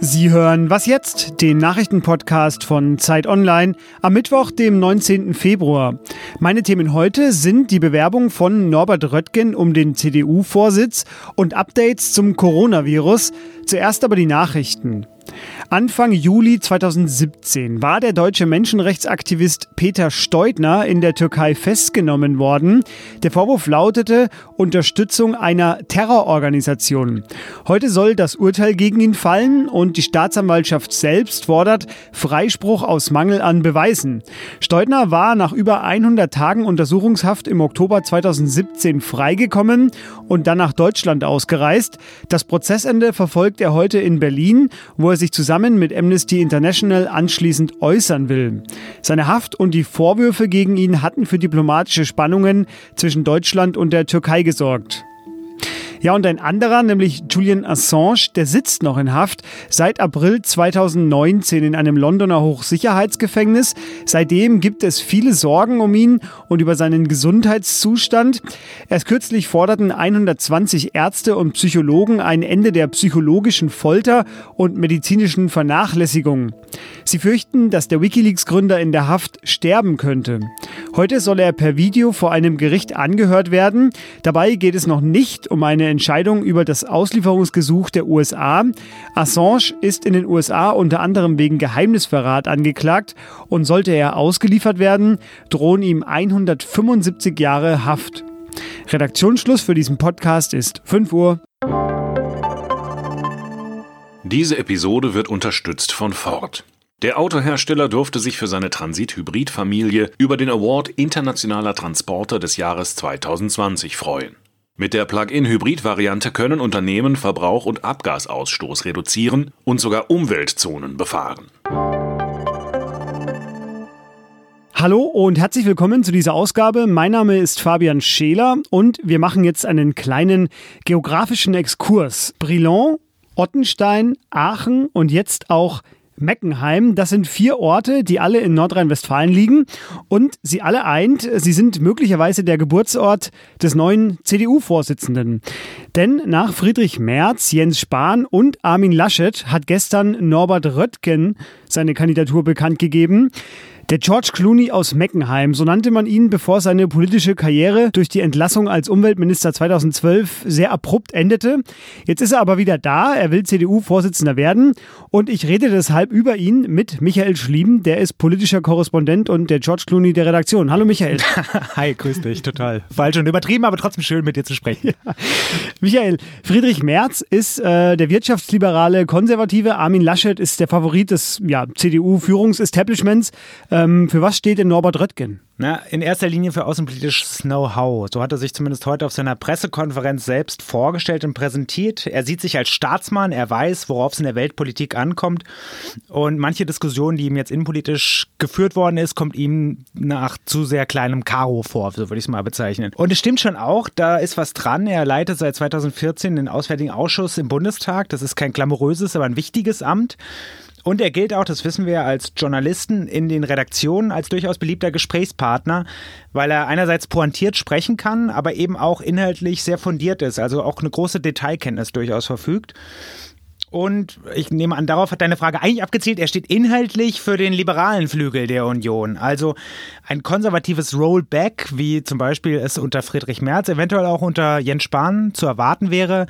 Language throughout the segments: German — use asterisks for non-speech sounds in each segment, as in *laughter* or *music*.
Sie hören Was jetzt? Den Nachrichtenpodcast von Zeit Online am Mittwoch, dem 19. Februar. Meine Themen heute sind die Bewerbung von Norbert Röttgen um den CDU-Vorsitz und Updates zum Coronavirus. Zuerst aber die Nachrichten. Anfang Juli 2017 war der deutsche Menschenrechtsaktivist Peter Steudner in der Türkei festgenommen worden. Der Vorwurf lautete Unterstützung einer Terrororganisation. Heute soll das Urteil gegen ihn fallen und die Staatsanwaltschaft selbst fordert Freispruch aus Mangel an Beweisen. Steudner war nach über 100 Tagen Untersuchungshaft im Oktober 2017 freigekommen und dann nach Deutschland ausgereist. Das Prozessende verfolgt er heute in Berlin, wo er sich zusammen zusammen mit Amnesty International anschließend äußern will. Seine Haft und die Vorwürfe gegen ihn hatten für diplomatische Spannungen zwischen Deutschland und der Türkei gesorgt. Ja, und ein anderer, nämlich Julian Assange, der sitzt noch in Haft seit April 2019 in einem Londoner Hochsicherheitsgefängnis. Seitdem gibt es viele Sorgen um ihn und über seinen Gesundheitszustand. Erst kürzlich forderten 120 Ärzte und Psychologen ein Ende der psychologischen Folter und medizinischen Vernachlässigung. Sie fürchten, dass der Wikileaks-Gründer in der Haft sterben könnte. Heute soll er per Video vor einem Gericht angehört werden. Dabei geht es noch nicht um eine Entscheidung über das Auslieferungsgesuch der USA. Assange ist in den USA unter anderem wegen Geheimnisverrat angeklagt und sollte er ausgeliefert werden, drohen ihm 175 Jahre Haft. Redaktionsschluss für diesen Podcast ist 5 Uhr. Diese Episode wird unterstützt von Ford. Der Autohersteller durfte sich für seine Transit-Hybrid-Familie über den Award Internationaler Transporter des Jahres 2020 freuen. Mit der Plug-in-Hybrid-Variante können Unternehmen Verbrauch und Abgasausstoß reduzieren und sogar Umweltzonen befahren. Hallo und herzlich willkommen zu dieser Ausgabe. Mein Name ist Fabian Scheler und wir machen jetzt einen kleinen geografischen Exkurs. Brilon, Ottenstein, Aachen und jetzt auch Meckenheim. Das sind vier Orte, die alle in Nordrhein-Westfalen liegen und sie alle eint, sie sind möglicherweise der Geburtsort des neuen CDU-Vorsitzenden. Denn nach Friedrich Merz, Jens Spahn und Armin Laschet hat gestern Norbert Röttgen seine Kandidatur bekannt gegeben. Der George Clooney aus Meckenheim, so nannte man ihn, bevor seine politische Karriere durch die Entlassung als Umweltminister 2012 sehr abrupt endete. Jetzt ist er aber wieder da, er will CDU-Vorsitzender werden und ich rede deshalb über ihn mit Michael Schlieben, der ist politischer Korrespondent und der George Clooney der Redaktion. Hallo Michael. *laughs* Hi, grüß dich, total. Falsch und übertrieben, aber trotzdem schön mit dir zu sprechen. Ja. Michael, Friedrich Merz ist äh, der wirtschaftsliberale Konservative, Armin Laschet ist der Favorit des ja, CDU-Führungsestablishments. Ähm, für was steht denn Norbert Röttgen? Na, in erster Linie für außenpolitisches Know-how. So hat er sich zumindest heute auf seiner Pressekonferenz selbst vorgestellt und präsentiert. Er sieht sich als Staatsmann, er weiß, worauf es in der Weltpolitik ankommt. Und manche Diskussion, die ihm jetzt innenpolitisch geführt worden ist, kommt ihm nach zu sehr kleinem Karo vor, so würde ich es mal bezeichnen. Und es stimmt schon auch, da ist was dran. Er leitet seit 2014 den Auswärtigen Ausschuss im Bundestag. Das ist kein glamouröses, aber ein wichtiges Amt. Und er gilt auch, das wissen wir, als Journalisten in den Redaktionen als durchaus beliebter Gesprächspartner, weil er einerseits pointiert sprechen kann, aber eben auch inhaltlich sehr fundiert ist, also auch eine große Detailkenntnis durchaus verfügt. Und ich nehme an, darauf hat deine Frage eigentlich abgezielt. Er steht inhaltlich für den liberalen Flügel der Union. Also ein konservatives Rollback, wie zum Beispiel es unter Friedrich Merz, eventuell auch unter Jens Spahn zu erwarten wäre,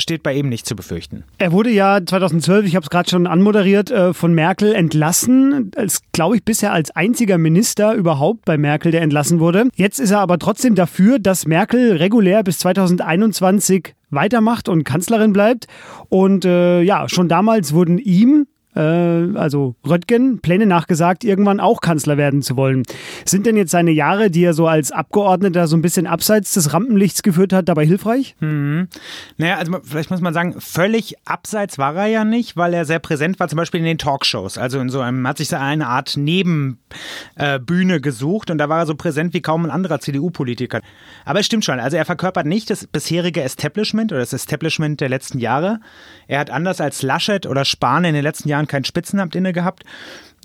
steht bei ihm nicht zu befürchten. Er wurde ja 2012, ich habe es gerade schon anmoderiert, äh, von Merkel entlassen. Als, glaube ich, bisher als einziger Minister überhaupt bei Merkel, der entlassen wurde. Jetzt ist er aber trotzdem dafür, dass Merkel regulär bis 2021 weitermacht und Kanzlerin bleibt. Und äh, ja, schon damals wurden ihm äh, also Röttgen, Pläne nachgesagt, irgendwann auch Kanzler werden zu wollen. Sind denn jetzt seine Jahre, die er so als Abgeordneter so ein bisschen abseits des Rampenlichts geführt hat, dabei hilfreich? Mhm. Naja, also vielleicht muss man sagen, völlig abseits war er ja nicht, weil er sehr präsent war, zum Beispiel in den Talkshows. Also in so einem, hat sich so eine Art Nebenbühne äh, gesucht und da war er so präsent wie kaum ein anderer CDU-Politiker. Aber es stimmt schon, also er verkörpert nicht das bisherige Establishment oder das Establishment der letzten Jahre. Er hat anders als Laschet oder Spahn in den letzten Jahren kein Spitzenamt inne gehabt.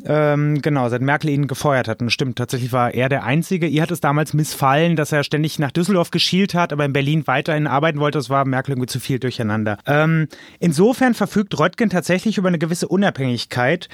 Ähm, genau, seit Merkel ihn gefeuert hat. Und stimmt, tatsächlich war er der Einzige. Ihr hat es damals missfallen, dass er ständig nach Düsseldorf geschielt hat, aber in Berlin weiterhin arbeiten wollte. Das war Merkel irgendwie zu viel durcheinander. Ähm, insofern verfügt Röttgen tatsächlich über eine gewisse Unabhängigkeit.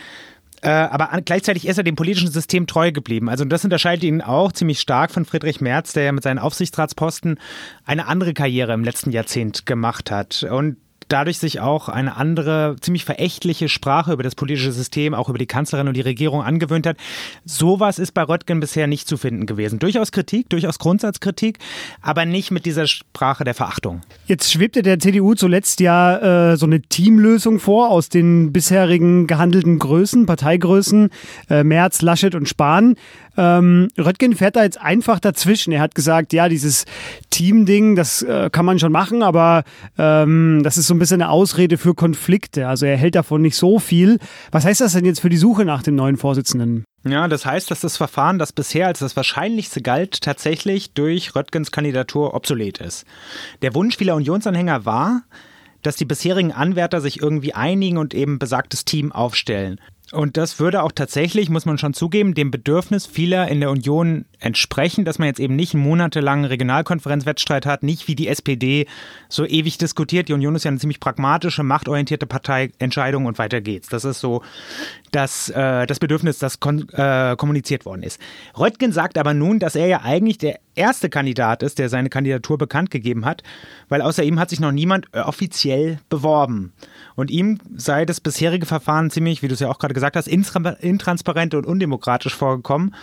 Äh, aber gleichzeitig ist er dem politischen System treu geblieben. Also das unterscheidet ihn auch ziemlich stark von Friedrich Merz, der ja mit seinen Aufsichtsratsposten eine andere Karriere im letzten Jahrzehnt gemacht hat. Und dadurch sich auch eine andere, ziemlich verächtliche Sprache über das politische System, auch über die Kanzlerin und die Regierung angewöhnt hat. Sowas ist bei Röttgen bisher nicht zu finden gewesen. Durchaus Kritik, durchaus Grundsatzkritik, aber nicht mit dieser Sprache der Verachtung. Jetzt schwebte der CDU zuletzt ja äh, so eine Teamlösung vor aus den bisherigen gehandelten Größen, Parteigrößen, äh, Merz, Laschet und Spahn. Ähm, Röttgen fährt da jetzt einfach dazwischen. Er hat gesagt, ja, dieses Team-Ding, das äh, kann man schon machen, aber ähm, das ist so ein bisschen eine Ausrede für Konflikte. Also er hält davon nicht so viel. Was heißt das denn jetzt für die Suche nach dem neuen Vorsitzenden? Ja, das heißt, dass das Verfahren, das bisher als das Wahrscheinlichste galt, tatsächlich durch Röttgens Kandidatur obsolet ist. Der Wunsch vieler Unionsanhänger war, dass die bisherigen Anwärter sich irgendwie einigen und eben besagtes Team aufstellen. Und das würde auch tatsächlich, muss man schon zugeben, dem Bedürfnis vieler in der Union entsprechen, dass man jetzt eben nicht einen monatelangen Regionalkonferenzwettstreit hat, nicht wie die SPD so ewig diskutiert. Die Union ist ja eine ziemlich pragmatische, machtorientierte Parteientscheidung und weiter geht's. Das ist so das, äh, das Bedürfnis, das kon äh, kommuniziert worden ist. Röttgen sagt aber nun, dass er ja eigentlich der erste Kandidat ist, der seine Kandidatur bekannt gegeben hat, weil außer ihm hat sich noch niemand offiziell beworben. Und ihm sei das bisherige Verfahren ziemlich, wie du es ja auch gerade gesagt hast, intransparent und undemokratisch vorgekommen.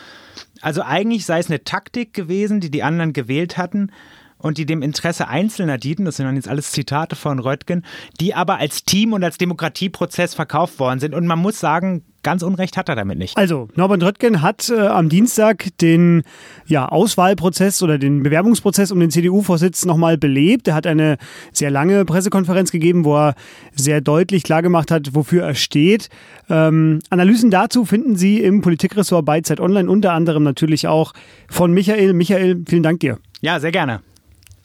Also eigentlich sei es eine Taktik gewesen, die die anderen gewählt hatten und die dem Interesse Einzelner dienten, das sind dann jetzt alles Zitate von Röttgen, die aber als Team und als Demokratieprozess verkauft worden sind. Und man muss sagen, ganz Unrecht hat er damit nicht. Also, Norbert Röttgen hat äh, am Dienstag den ja, Auswahlprozess oder den Bewerbungsprozess um den CDU-Vorsitz nochmal belebt. Er hat eine sehr lange Pressekonferenz gegeben, wo er sehr deutlich klargemacht hat, wofür er steht. Ähm, Analysen dazu finden Sie im Politikressort bei Zeit Online, unter anderem natürlich auch von Michael. Michael, vielen Dank dir. Ja, sehr gerne.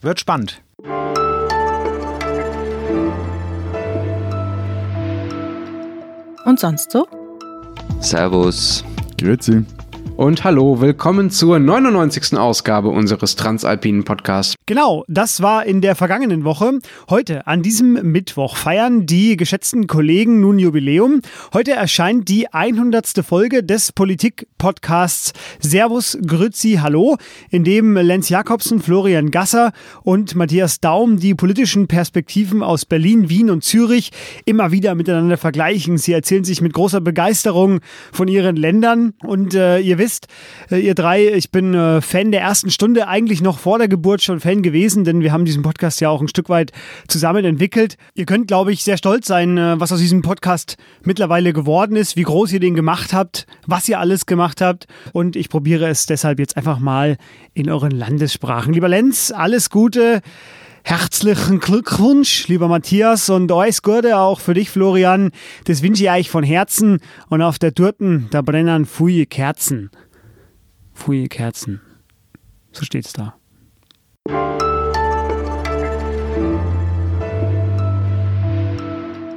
Wird spannend. Und sonst so? Servus. Grüezi. Und hallo, willkommen zur 99. Ausgabe unseres Transalpinen Podcasts. Genau, das war in der vergangenen Woche. Heute, an diesem Mittwoch, feiern die geschätzten Kollegen nun Jubiläum. Heute erscheint die 100. Folge des Politik-Podcasts Servus, Grüzi, Hallo, in dem Lenz Jakobsen, Florian Gasser und Matthias Daum die politischen Perspektiven aus Berlin, Wien und Zürich immer wieder miteinander vergleichen. Sie erzählen sich mit großer Begeisterung von ihren Ländern und äh, ihr wisst, wisst, äh, ihr drei, ich bin äh, Fan der ersten Stunde, eigentlich noch vor der Geburt schon Fan gewesen, denn wir haben diesen Podcast ja auch ein Stück weit zusammen entwickelt. Ihr könnt, glaube ich, sehr stolz sein, äh, was aus diesem Podcast mittlerweile geworden ist, wie groß ihr den gemacht habt, was ihr alles gemacht habt. Und ich probiere es deshalb jetzt einfach mal in euren Landessprachen. Lieber Lenz, alles Gute. Herzlichen Glückwunsch, lieber Matthias, und alles Gute auch für dich, Florian. Das wünsche ich euch von Herzen. Und auf der Turten, da brennen fuie Kerzen. Fuie Kerzen. So steht's da.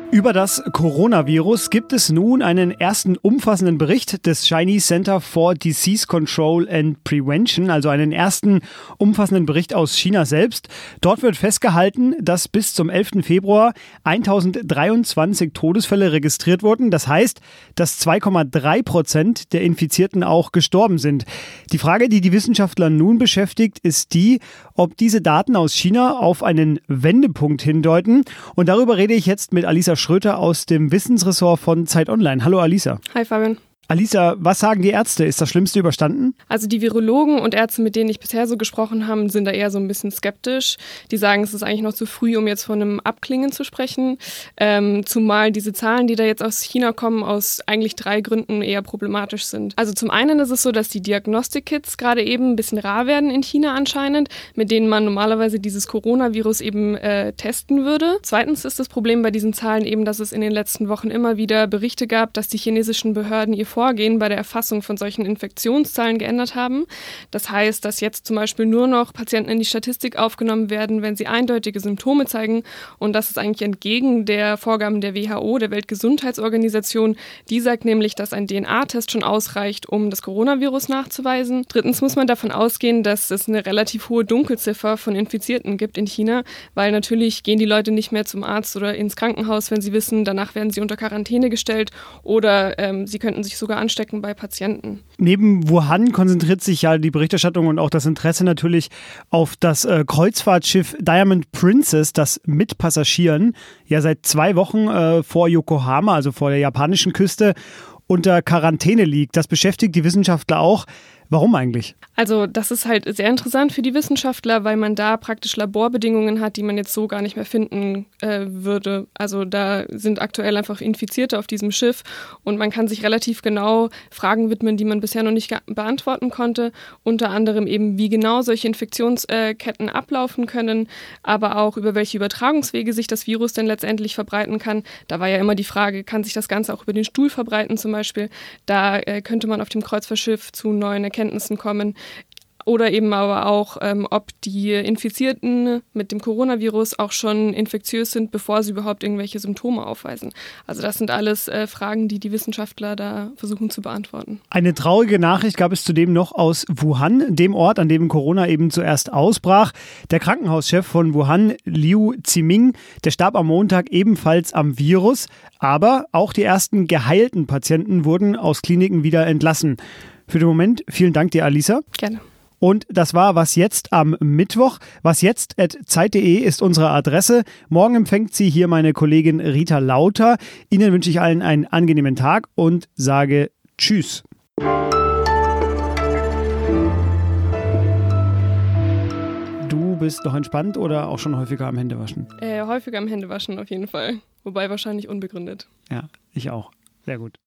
Über das Coronavirus gibt es nun einen ersten umfassenden Bericht des Chinese Center for Disease Control and Prevention, also einen ersten umfassenden Bericht aus China selbst. Dort wird festgehalten, dass bis zum 11. Februar 1023 Todesfälle registriert wurden. Das heißt, dass 2,3 Prozent der Infizierten auch gestorben sind. Die Frage, die die Wissenschaftler nun beschäftigt, ist die, ob diese Daten aus China auf einen Wendepunkt hindeuten. Und darüber rede ich jetzt mit Alisa Schröter aus dem Wissensressort von Zeit Online. Hallo Alisa. Hi Fabian. Alisa, was sagen die Ärzte? Ist das Schlimmste überstanden? Also die Virologen und Ärzte, mit denen ich bisher so gesprochen habe, sind da eher so ein bisschen skeptisch. Die sagen, es ist eigentlich noch zu früh, um jetzt von einem Abklingen zu sprechen. Ähm, zumal diese Zahlen, die da jetzt aus China kommen, aus eigentlich drei Gründen eher problematisch sind. Also zum einen ist es so, dass die Diagnostikkits gerade eben ein bisschen rar werden in China anscheinend, mit denen man normalerweise dieses Coronavirus eben äh, testen würde. Zweitens ist das Problem bei diesen Zahlen eben, dass es in den letzten Wochen immer wieder Berichte gab, dass die chinesischen Behörden ihr Vorgehen bei der Erfassung von solchen Infektionszahlen geändert haben. Das heißt, dass jetzt zum Beispiel nur noch Patienten in die Statistik aufgenommen werden, wenn sie eindeutige Symptome zeigen. Und das ist eigentlich entgegen der Vorgaben der WHO, der Weltgesundheitsorganisation. Die sagt nämlich, dass ein DNA-Test schon ausreicht, um das Coronavirus nachzuweisen. Drittens muss man davon ausgehen, dass es eine relativ hohe Dunkelziffer von Infizierten gibt in China, weil natürlich gehen die Leute nicht mehr zum Arzt oder ins Krankenhaus, wenn sie wissen, danach werden sie unter Quarantäne gestellt oder ähm, sie könnten sich sogar anstecken bei Patienten. Neben Wuhan konzentriert sich ja die Berichterstattung und auch das Interesse natürlich auf das äh, Kreuzfahrtschiff Diamond Princess, das mit Passagieren ja seit zwei Wochen äh, vor Yokohama, also vor der japanischen Küste, unter Quarantäne liegt. Das beschäftigt die Wissenschaftler auch. Warum eigentlich? Also das ist halt sehr interessant für die Wissenschaftler, weil man da praktisch Laborbedingungen hat, die man jetzt so gar nicht mehr finden äh, würde. Also da sind aktuell einfach Infizierte auf diesem Schiff und man kann sich relativ genau Fragen widmen, die man bisher noch nicht beantworten konnte. Unter anderem eben, wie genau solche Infektionsketten ablaufen können, aber auch über welche Übertragungswege sich das Virus denn letztendlich verbreiten kann. Da war ja immer die Frage, kann sich das Ganze auch über den Stuhl verbreiten zum Beispiel? Da äh, könnte man auf dem Kreuzfahrtschiff zu neuen Erkenntnissen kommen. Oder eben aber auch, ähm, ob die Infizierten mit dem Coronavirus auch schon infektiös sind, bevor sie überhaupt irgendwelche Symptome aufweisen. Also das sind alles äh, Fragen, die die Wissenschaftler da versuchen zu beantworten. Eine traurige Nachricht gab es zudem noch aus Wuhan, dem Ort, an dem Corona eben zuerst ausbrach. Der Krankenhauschef von Wuhan, Liu Ziming, der starb am Montag ebenfalls am Virus. Aber auch die ersten geheilten Patienten wurden aus Kliniken wieder entlassen. Für den Moment vielen Dank dir, Alisa. Gerne. Und das war Was Jetzt am Mittwoch. Was jetzt at zeit.de ist unsere Adresse. Morgen empfängt sie hier meine Kollegin Rita Lauter. Ihnen wünsche ich allen einen angenehmen Tag und sage Tschüss. Du bist noch entspannt oder auch schon häufiger am Händewaschen? Äh, häufiger am Händewaschen auf jeden Fall. Wobei wahrscheinlich unbegründet. Ja, ich auch. Sehr gut.